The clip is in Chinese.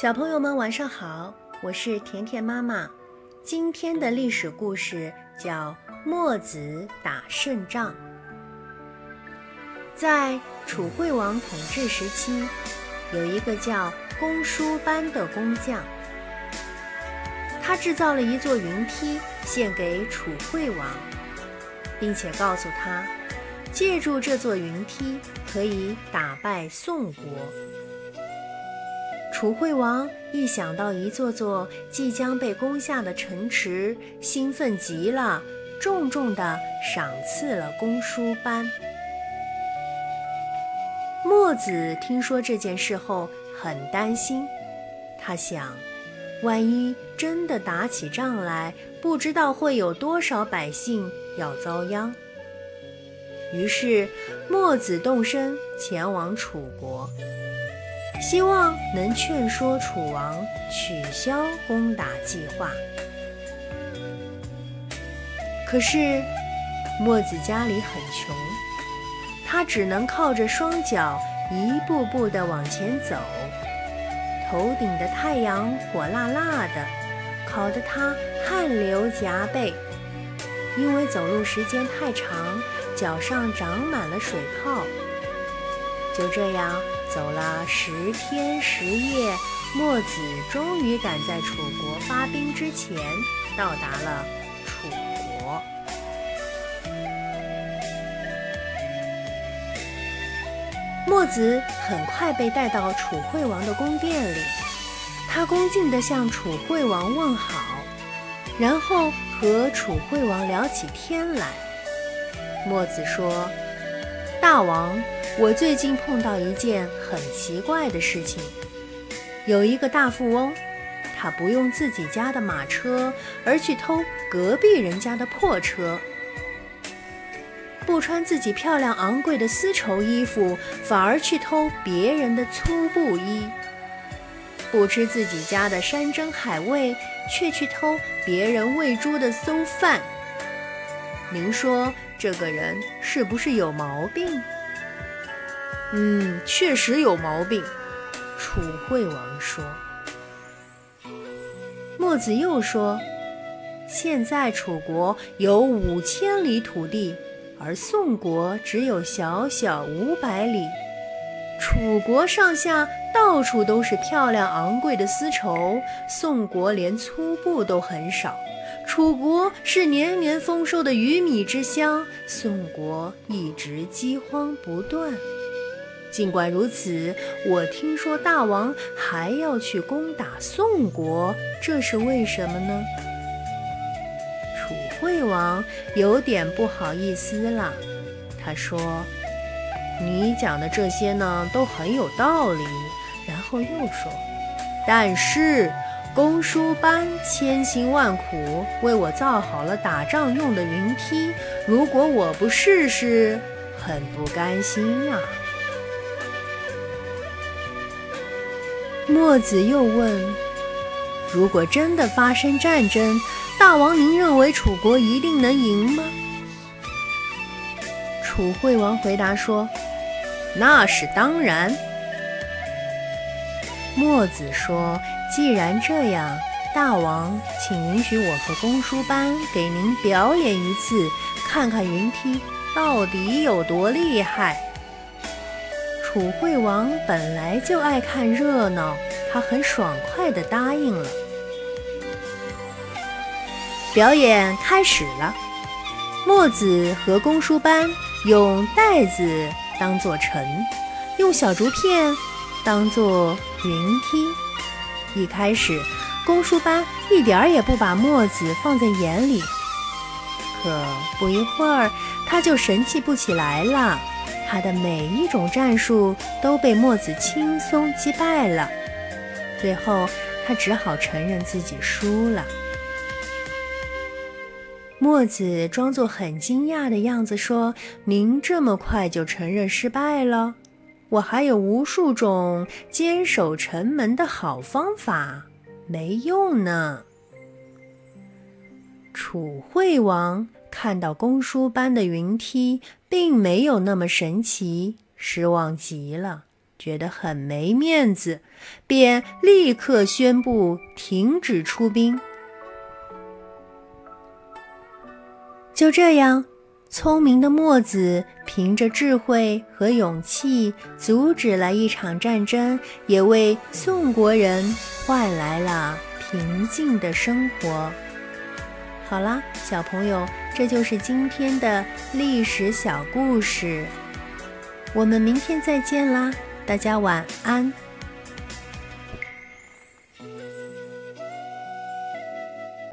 小朋友们晚上好，我是甜甜妈妈。今天的历史故事叫墨子打胜仗。在楚惠王统治时期，有一个叫公输班的工匠，他制造了一座云梯献给楚惠王，并且告诉他，借助这座云梯可以打败宋国。楚惠王一想到一座座即将被攻下的城池，兴奋极了，重重地赏赐了公输班。墨子听说这件事后很担心，他想，万一真的打起仗来，不知道会有多少百姓要遭殃。于是，墨子动身前往楚国。希望能劝说楚王取消攻打计划。可是墨子家里很穷，他只能靠着双脚一步步地往前走。头顶的太阳火辣辣的，烤得他汗流浃背。因为走路时间太长，脚上长满了水泡。就这样。走了十天十夜，墨子终于赶在楚国发兵之前到达了楚国。墨子很快被带到楚惠王的宫殿里，他恭敬地向楚惠王问好，然后和楚惠王聊起天来。墨子说：“大王。”我最近碰到一件很奇怪的事情，有一个大富翁，他不用自己家的马车，而去偷隔壁人家的破车；不穿自己漂亮昂贵的丝绸衣服，反而去偷别人的粗布衣；不吃自己家的山珍海味，却去偷别人喂猪的馊饭。您说这个人是不是有毛病？嗯，确实有毛病。楚惠王说。墨子又说：“现在楚国有五千里土地，而宋国只有小小五百里。楚国上下到处都是漂亮昂贵的丝绸，宋国连粗布都很少。楚国是年年丰收的鱼米之乡，宋国一直饥荒不断。”尽管如此，我听说大王还要去攻打宋国，这是为什么呢？楚惠王有点不好意思了，他说：“你讲的这些呢，都很有道理。”然后又说：“但是公输班千辛万苦为我造好了打仗用的云梯，如果我不试试，很不甘心呀。”墨子又问：“如果真的发生战争，大王您认为楚国一定能赢吗？”楚惠王回答说：“那是当然。”墨子说：“既然这样，大王，请允许我和公输班给您表演一次，看看云梯到底有多厉害。”楚惠王本来就爱看热闹，他很爽快地答应了。表演开始了，墨子和公输班用袋子当做尘，用小竹片当做云梯。一开始，公输班一点儿也不把墨子放在眼里，可不一会儿，他就神气不起来了。他的每一种战术都被墨子轻松击败了，最后他只好承认自己输了。墨子装作很惊讶的样子说：“您这么快就承认失败了？我还有无数种坚守城门的好方法，没用呢。”楚惠王。看到公输班的云梯并没有那么神奇，失望极了。觉得很没面子，便立刻宣布停止出兵。就这样，聪明的墨子凭着智慧和勇气，阻止了一场战争，也为宋国人换来了平静的生活。好啦，小朋友，这就是今天的历史小故事。我们明天再见啦，大家晚安。